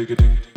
Digging.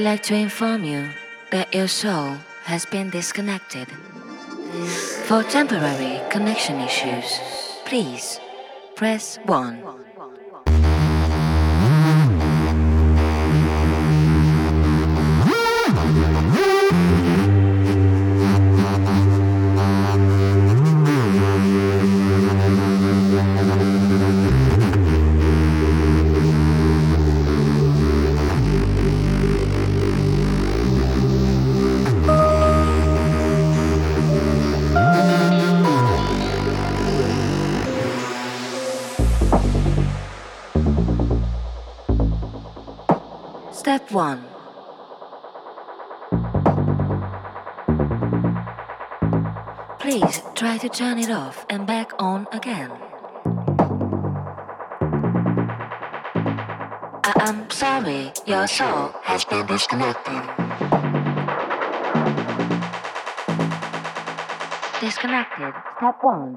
I'd like to inform you that your soul has been disconnected. For temporary connection issues, please press 1. To turn it off and back on again. I- I'm sorry, your soul has been disconnected. Disconnected. Step 1.